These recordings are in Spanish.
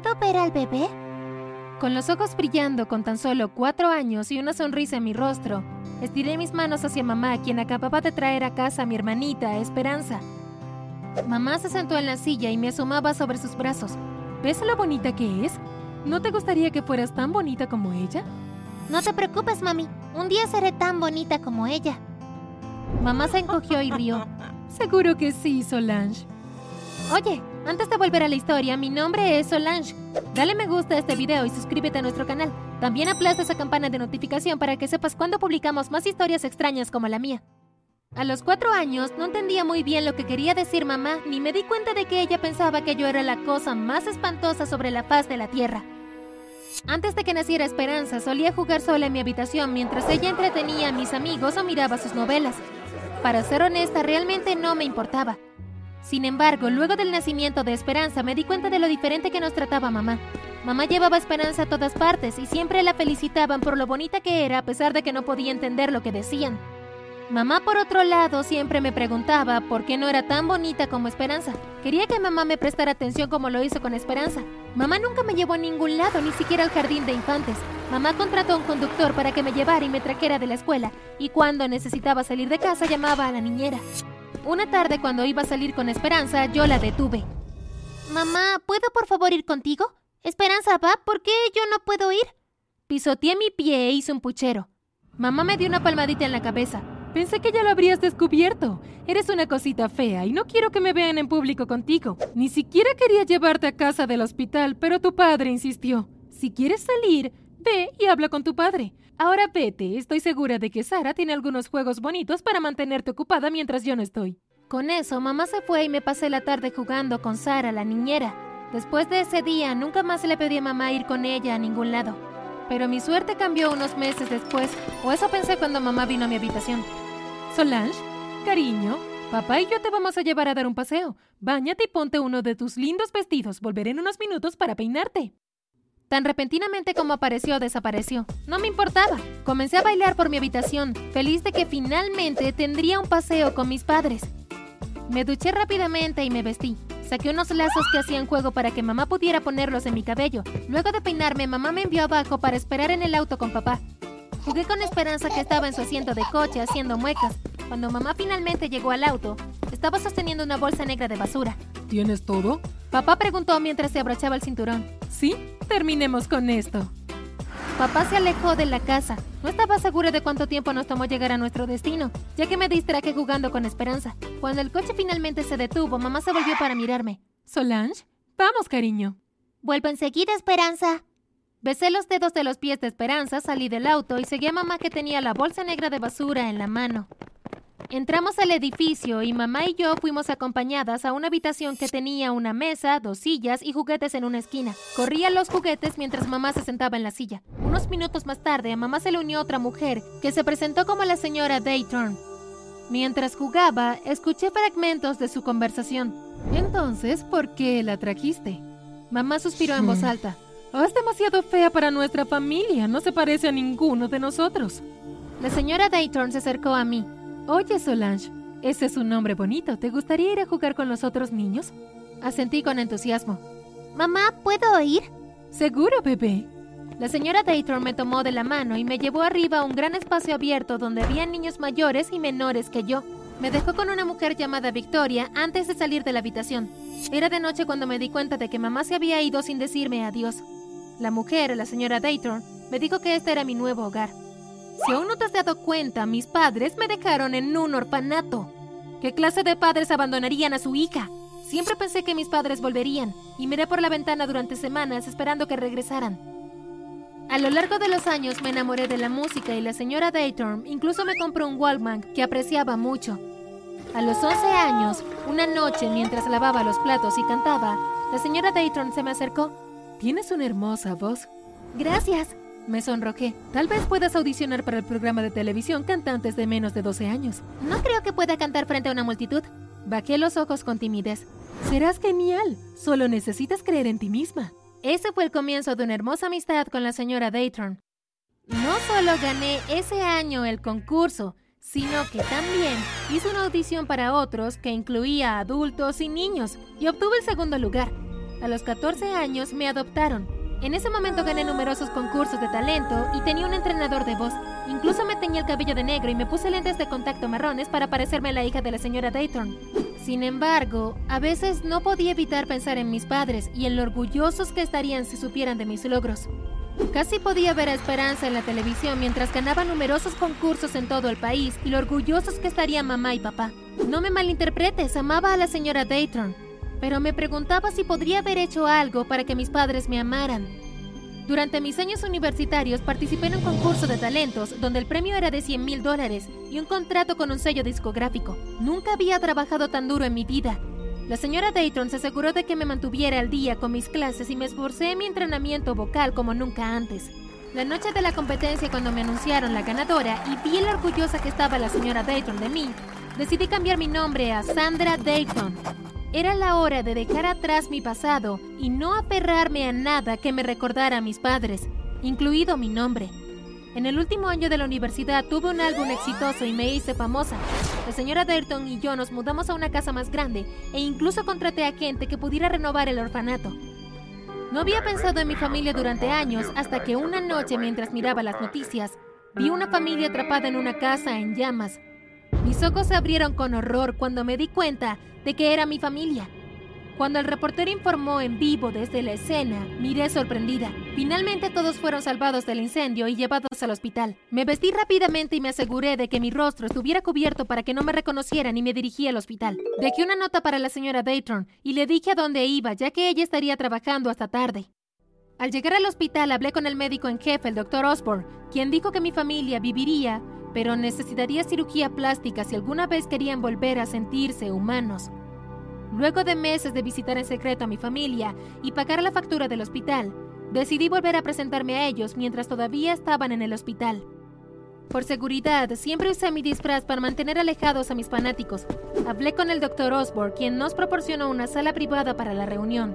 ¿puedo ver al bebé? Con los ojos brillando con tan solo cuatro años y una sonrisa en mi rostro, estiré mis manos hacia mamá, quien acababa de traer a casa a mi hermanita, Esperanza. Mamá se sentó en la silla y me asomaba sobre sus brazos. ¿Ves lo bonita que es? ¿No te gustaría que fueras tan bonita como ella? No te preocupes, mami. Un día seré tan bonita como ella. Mamá se encogió y rió. Seguro que sí, Solange. Oye, antes de volver a la historia, mi nombre es Solange. Dale me gusta a este video y suscríbete a nuestro canal. También aplasta esa campana de notificación para que sepas cuando publicamos más historias extrañas como la mía. A los cuatro años no entendía muy bien lo que quería decir mamá, ni me di cuenta de que ella pensaba que yo era la cosa más espantosa sobre la faz de la tierra. Antes de que naciera Esperanza, solía jugar sola en mi habitación mientras ella entretenía a mis amigos o miraba sus novelas. Para ser honesta, realmente no me importaba. Sin embargo, luego del nacimiento de Esperanza me di cuenta de lo diferente que nos trataba mamá. Mamá llevaba Esperanza a todas partes y siempre la felicitaban por lo bonita que era a pesar de que no podía entender lo que decían. Mamá, por otro lado, siempre me preguntaba por qué no era tan bonita como Esperanza. Quería que mamá me prestara atención como lo hizo con Esperanza. Mamá nunca me llevó a ningún lado, ni siquiera al jardín de infantes. Mamá contrató a un conductor para que me llevara y me trajera de la escuela, y cuando necesitaba salir de casa llamaba a la niñera. Una tarde cuando iba a salir con Esperanza, yo la detuve. Mamá, ¿puedo por favor ir contigo? Esperanza va, ¿por qué yo no puedo ir? Pisoteé mi pie e hice un puchero. Mamá me dio una palmadita en la cabeza. Pensé que ya lo habrías descubierto. Eres una cosita fea y no quiero que me vean en público contigo. Ni siquiera quería llevarte a casa del hospital, pero tu padre insistió. Si quieres salir, ve y habla con tu padre. Ahora vete, estoy segura de que Sara tiene algunos juegos bonitos para mantenerte ocupada mientras yo no estoy. Con eso, mamá se fue y me pasé la tarde jugando con Sara, la niñera. Después de ese día, nunca más le pedí a mamá ir con ella a ningún lado. Pero mi suerte cambió unos meses después, o eso pensé cuando mamá vino a mi habitación. Solange, cariño, papá y yo te vamos a llevar a dar un paseo. Báñate y ponte uno de tus lindos vestidos. Volveré en unos minutos para peinarte. Tan repentinamente como apareció, desapareció. No me importaba. Comencé a bailar por mi habitación, feliz de que finalmente tendría un paseo con mis padres. Me duché rápidamente y me vestí. Saqué unos lazos que hacían juego para que mamá pudiera ponerlos en mi cabello. Luego de peinarme, mamá me envió abajo para esperar en el auto con papá. Jugué con Esperanza que estaba en su asiento de coche haciendo muecas. Cuando mamá finalmente llegó al auto, estaba sosteniendo una bolsa negra de basura. ¿Tienes todo? Papá preguntó mientras se abrochaba el cinturón. Sí, terminemos con esto. Papá se alejó de la casa. No estaba seguro de cuánto tiempo nos tomó llegar a nuestro destino, ya que me distraje jugando con Esperanza. Cuando el coche finalmente se detuvo, mamá se volvió para mirarme. Solange, vamos, cariño. Vuelvo enseguida, Esperanza. Besé los dedos de los pies de Esperanza, salí del auto y seguí a mamá que tenía la bolsa negra de basura en la mano. Entramos al edificio y mamá y yo fuimos acompañadas a una habitación que tenía una mesa, dos sillas y juguetes en una esquina. Corría los juguetes mientras mamá se sentaba en la silla. Unos minutos más tarde, a mamá se le unió otra mujer que se presentó como la señora Dayton. Mientras jugaba, escuché fragmentos de su conversación. Entonces, ¿por qué la trajiste? Mamá suspiró en voz alta. Oh, es demasiado fea para nuestra familia. No se parece a ninguno de nosotros. La señora Dayton se acercó a mí. Oye, Solange, ese es un nombre bonito. ¿Te gustaría ir a jugar con los otros niños? Asentí con entusiasmo. Mamá, ¿puedo ir? Seguro, bebé. La señora Dayton me tomó de la mano y me llevó arriba a un gran espacio abierto donde había niños mayores y menores que yo. Me dejó con una mujer llamada Victoria antes de salir de la habitación. Era de noche cuando me di cuenta de que mamá se había ido sin decirme adiós. La mujer, la señora Dayton, me dijo que este era mi nuevo hogar. Si aún no te has dado cuenta, mis padres me dejaron en un orfanato. ¿Qué clase de padres abandonarían a su hija? Siempre pensé que mis padres volverían y miré por la ventana durante semanas esperando que regresaran. A lo largo de los años me enamoré de la música y la señora Dayton incluso me compró un Walkman que apreciaba mucho. A los 11 años, una noche mientras lavaba los platos y cantaba, la señora Dayton se me acercó Tienes una hermosa voz. Gracias. Me sonrojé. Tal vez puedas audicionar para el programa de televisión Cantantes de menos de 12 años. No creo que pueda cantar frente a una multitud. Bajé los ojos con timidez. Serás genial. Solo necesitas creer en ti misma. Ese fue el comienzo de una hermosa amistad con la señora Dayton. No solo gané ese año el concurso, sino que también hice una audición para otros que incluía adultos y niños y obtuve el segundo lugar. A los 14 años me adoptaron. En ese momento gané numerosos concursos de talento y tenía un entrenador de voz. Incluso me teñí el cabello de negro y me puse lentes de contacto marrones para parecerme a la hija de la señora Dayton. Sin embargo, a veces no podía evitar pensar en mis padres y en lo orgullosos que estarían si supieran de mis logros. Casi podía ver a Esperanza en la televisión mientras ganaba numerosos concursos en todo el país y lo orgullosos que estarían mamá y papá. No me malinterpretes, amaba a la señora Dayton, pero me preguntaba si podría haber hecho algo para que mis padres me amaran. Durante mis años universitarios participé en un concurso de talentos donde el premio era de 100 mil dólares y un contrato con un sello discográfico. Nunca había trabajado tan duro en mi vida. La señora Dayton se aseguró de que me mantuviera al día con mis clases y me esforcé en mi entrenamiento vocal como nunca antes. La noche de la competencia cuando me anunciaron la ganadora y vi lo orgullosa que estaba la señora Dayton de mí, decidí cambiar mi nombre a Sandra Dayton. Era la hora de dejar atrás mi pasado y no aferrarme a nada que me recordara a mis padres, incluido mi nombre. En el último año de la universidad tuve un álbum exitoso y me hice famosa. La señora Dayton y yo nos mudamos a una casa más grande e incluso contraté a gente que pudiera renovar el orfanato. No había pensado en mi familia durante años hasta que una noche mientras miraba las noticias, vi una familia atrapada en una casa en llamas mis ojos se abrieron con horror cuando me di cuenta de que era mi familia. Cuando el reportero informó en vivo desde la escena, miré sorprendida. Finalmente todos fueron salvados del incendio y llevados al hospital. Me vestí rápidamente y me aseguré de que mi rostro estuviera cubierto para que no me reconocieran y me dirigí al hospital. Dejé una nota para la señora Dayton y le dije a dónde iba, ya que ella estaría trabajando hasta tarde. Al llegar al hospital hablé con el médico en jefe, el doctor Osborne, quien dijo que mi familia viviría pero necesitaría cirugía plástica si alguna vez querían volver a sentirse humanos. Luego de meses de visitar en secreto a mi familia y pagar la factura del hospital, decidí volver a presentarme a ellos mientras todavía estaban en el hospital. Por seguridad, siempre usé mi disfraz para mantener alejados a mis fanáticos. Hablé con el Dr. Osborne, quien nos proporcionó una sala privada para la reunión.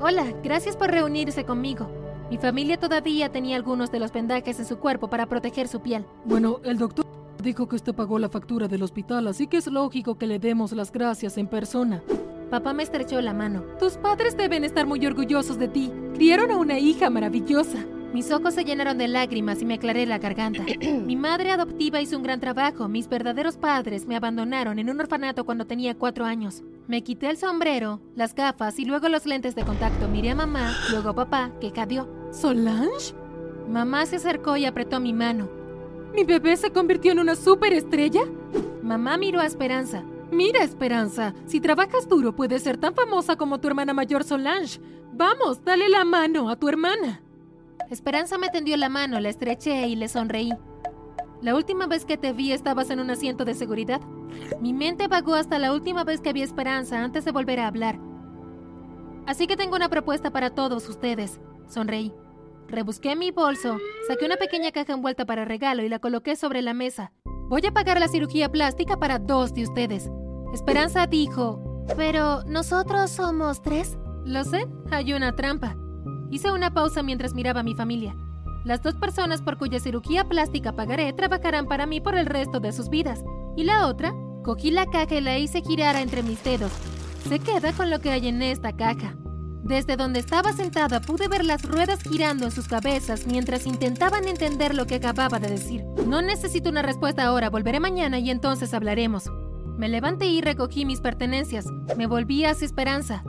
Hola, gracias por reunirse conmigo. Mi familia todavía tenía algunos de los vendajes en su cuerpo para proteger su piel. Bueno, el doctor dijo que usted pagó la factura del hospital, así que es lógico que le demos las gracias en persona. Papá me estrechó la mano. Tus padres deben estar muy orgullosos de ti. Criaron a una hija maravillosa. Mis ojos se llenaron de lágrimas y me aclaré la garganta. Mi madre adoptiva hizo un gran trabajo. Mis verdaderos padres me abandonaron en un orfanato cuando tenía cuatro años. Me quité el sombrero, las gafas y luego los lentes de contacto. Miré a mamá, luego a papá, que cadeó. ¿Solange? Mamá se acercó y apretó mi mano. ¿Mi bebé se convirtió en una superestrella? Mamá miró a Esperanza. Mira, Esperanza, si trabajas duro puedes ser tan famosa como tu hermana mayor Solange. Vamos, dale la mano a tu hermana. Esperanza me tendió la mano, la estreché y le sonreí. La última vez que te vi estabas en un asiento de seguridad. Mi mente vagó hasta la última vez que vi Esperanza antes de volver a hablar. Así que tengo una propuesta para todos ustedes. Sonreí. Rebusqué mi bolso, saqué una pequeña caja envuelta para regalo y la coloqué sobre la mesa. Voy a pagar la cirugía plástica para dos de ustedes. Esperanza dijo, pero nosotros somos tres. Lo sé, hay una trampa. Hice una pausa mientras miraba a mi familia. Las dos personas por cuya cirugía plástica pagaré trabajarán para mí por el resto de sus vidas. Y la otra, cogí la caja y la hice girar entre mis dedos. Se queda con lo que hay en esta caja. Desde donde estaba sentada pude ver las ruedas girando en sus cabezas mientras intentaban entender lo que acababa de decir. No necesito una respuesta ahora, volveré mañana y entonces hablaremos. Me levanté y recogí mis pertenencias. Me volví hacia Esperanza.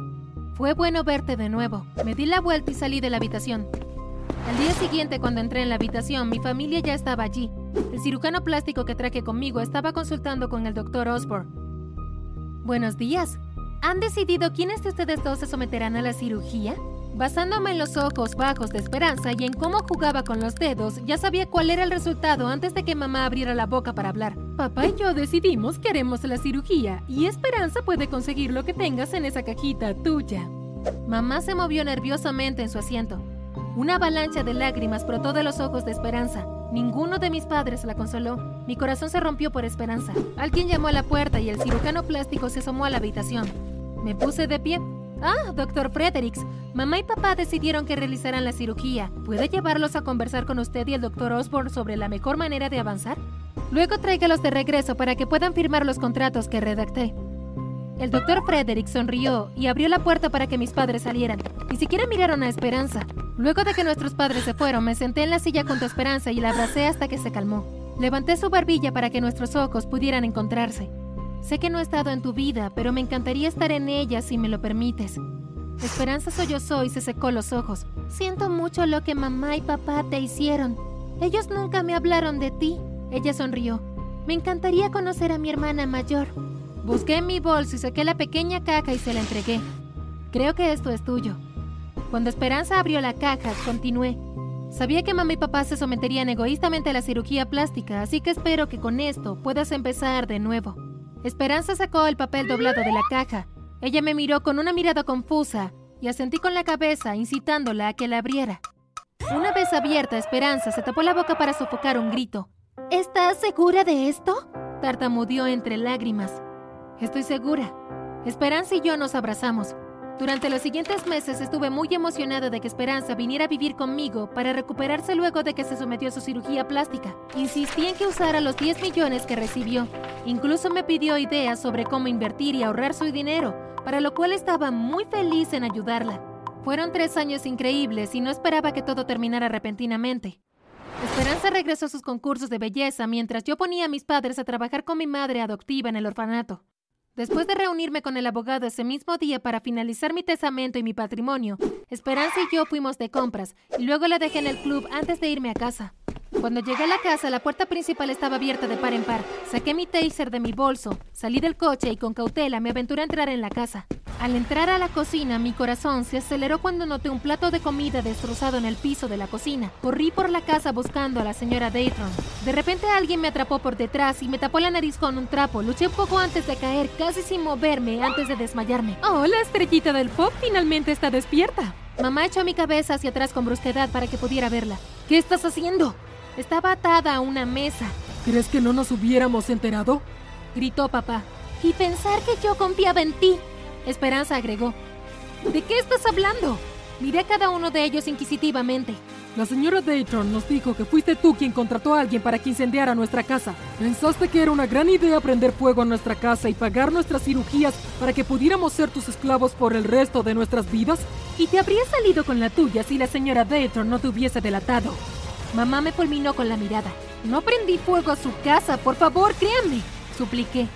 Fue bueno verte de nuevo. Me di la vuelta y salí de la habitación. Al día siguiente, cuando entré en la habitación, mi familia ya estaba allí. El cirujano plástico que traje conmigo estaba consultando con el doctor Osborne. Buenos días, ¿Han decidido quiénes de ustedes dos se someterán a la cirugía? Basándome en los ojos bajos de Esperanza y en cómo jugaba con los dedos, ya sabía cuál era el resultado antes de que mamá abriera la boca para hablar. Papá y yo decidimos que haremos la cirugía y Esperanza puede conseguir lo que tengas en esa cajita tuya. Mamá se movió nerviosamente en su asiento. Una avalancha de lágrimas brotó de los ojos de Esperanza. Ninguno de mis padres la consoló. Mi corazón se rompió por Esperanza. Alguien llamó a la puerta y el cirujano plástico se asomó a la habitación. Me puse de pie. Ah, doctor Fredericks, mamá y papá decidieron que realizaran la cirugía. ¿Puede llevarlos a conversar con usted y el doctor Osborne sobre la mejor manera de avanzar? Luego tráigalos de regreso para que puedan firmar los contratos que redacté. El doctor Frederick sonrió y abrió la puerta para que mis padres salieran. Ni siquiera miraron a Esperanza. Luego de que nuestros padres se fueron, me senté en la silla junto a Esperanza y la abracé hasta que se calmó. Levanté su barbilla para que nuestros ojos pudieran encontrarse. Sé que no he estado en tu vida, pero me encantaría estar en ella si me lo permites. Esperanza sollozó y se secó los ojos. Siento mucho lo que mamá y papá te hicieron. Ellos nunca me hablaron de ti. Ella sonrió. Me encantaría conocer a mi hermana mayor. Busqué en mi bolso y saqué la pequeña caja y se la entregué. Creo que esto es tuyo. Cuando Esperanza abrió la caja, continué. Sabía que mamá y papá se someterían egoístamente a la cirugía plástica, así que espero que con esto puedas empezar de nuevo. Esperanza sacó el papel doblado de la caja. Ella me miró con una mirada confusa y asentí con la cabeza, incitándola a que la abriera. Una vez abierta, Esperanza se tapó la boca para sofocar un grito. ¿Estás segura de esto? Tartamudeó entre lágrimas. Estoy segura. Esperanza y yo nos abrazamos. Durante los siguientes meses estuve muy emocionada de que Esperanza viniera a vivir conmigo para recuperarse luego de que se sometió a su cirugía plástica. Insistí en que usara los 10 millones que recibió. Incluso me pidió ideas sobre cómo invertir y ahorrar su dinero, para lo cual estaba muy feliz en ayudarla. Fueron tres años increíbles y no esperaba que todo terminara repentinamente. Esperanza regresó a sus concursos de belleza mientras yo ponía a mis padres a trabajar con mi madre adoptiva en el orfanato. Después de reunirme con el abogado ese mismo día para finalizar mi testamento y mi patrimonio, Esperanza y yo fuimos de compras y luego la dejé en el club antes de irme a casa. Cuando llegué a la casa, la puerta principal estaba abierta de par en par. Saqué mi taser de mi bolso, salí del coche y con cautela me aventuré a entrar en la casa. Al entrar a la cocina, mi corazón se aceleró cuando noté un plato de comida destrozado en el piso de la cocina. Corrí por la casa buscando a la señora Dayton. De repente alguien me atrapó por detrás y me tapó la nariz con un trapo. Luché un poco antes de caer, casi sin moverme, antes de desmayarme. Oh, la estrellita del pop finalmente está despierta. Mamá echó mi cabeza hacia atrás con brusquedad para que pudiera verla. ¿Qué estás haciendo? Estaba atada a una mesa. ¿Crees que no nos hubiéramos enterado? Gritó papá. Y pensar que yo confiaba en ti. Esperanza agregó. ¿De qué estás hablando? Miré a cada uno de ellos inquisitivamente. La señora Dayton nos dijo que fuiste tú quien contrató a alguien para que incendiara nuestra casa. ¿Pensaste que era una gran idea prender fuego a nuestra casa y pagar nuestras cirugías para que pudiéramos ser tus esclavos por el resto de nuestras vidas? Y te habría salido con la tuya si la señora Dayton no te hubiese delatado. Mamá me fulminó con la mirada. No prendí fuego a su casa, por favor, créanme, supliqué.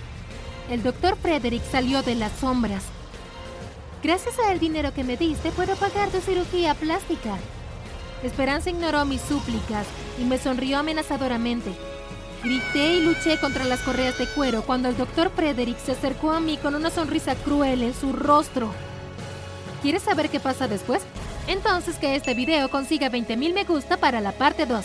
El doctor Frederick salió de las sombras. Gracias al dinero que me diste, puedo pagar tu cirugía plástica. Esperanza ignoró mis súplicas y me sonrió amenazadoramente. Grité y luché contra las correas de cuero cuando el doctor Frederick se acercó a mí con una sonrisa cruel en su rostro. ¿Quieres saber qué pasa después? Entonces que este video consiga 20.000 me gusta para la parte 2.